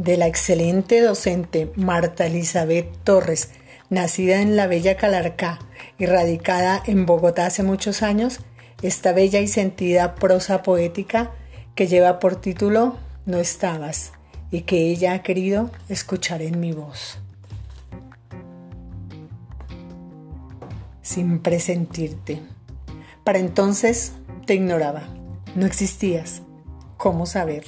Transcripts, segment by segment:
de la excelente docente Marta Elizabeth Torres, nacida en la bella Calarcá y radicada en Bogotá hace muchos años, esta bella y sentida prosa poética que lleva por título No estabas y que ella ha querido escuchar en mi voz. Sin presentirte. Para entonces te ignoraba, no existías. ¿Cómo saber?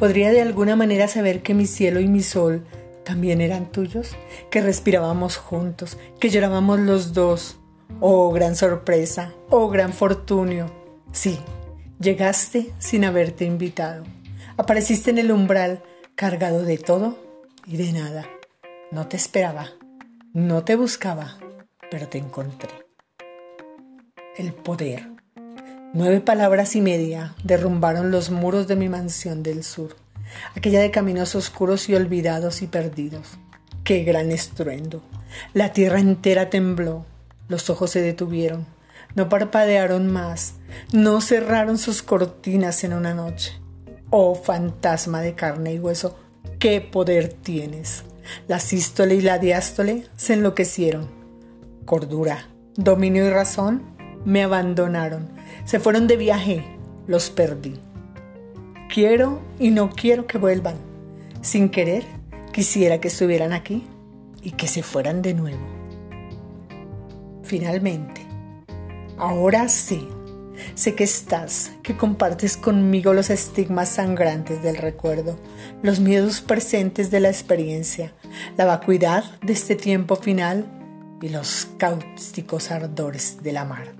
¿Podría de alguna manera saber que mi cielo y mi sol también eran tuyos? Que respirábamos juntos, que llorábamos los dos. Oh, gran sorpresa, oh, gran fortunio. Sí, llegaste sin haberte invitado. Apareciste en el umbral cargado de todo y de nada. No te esperaba, no te buscaba, pero te encontré. El poder. Nueve palabras y media derrumbaron los muros de mi mansión del sur, aquella de caminos oscuros y olvidados y perdidos. ¡Qué gran estruendo! La tierra entera tembló, los ojos se detuvieron, no parpadearon más, no cerraron sus cortinas en una noche. Oh fantasma de carne y hueso, qué poder tienes. La sístole y la diástole se enloquecieron. Cordura, dominio y razón me abandonaron se fueron de viaje, los perdí. Quiero y no quiero que vuelvan. Sin querer, quisiera que estuvieran aquí y que se fueran de nuevo. Finalmente, ahora sí, sé que estás, que compartes conmigo los estigmas sangrantes del recuerdo, los miedos presentes de la experiencia, la vacuidad de este tiempo final y los cáusticos ardores de la mar.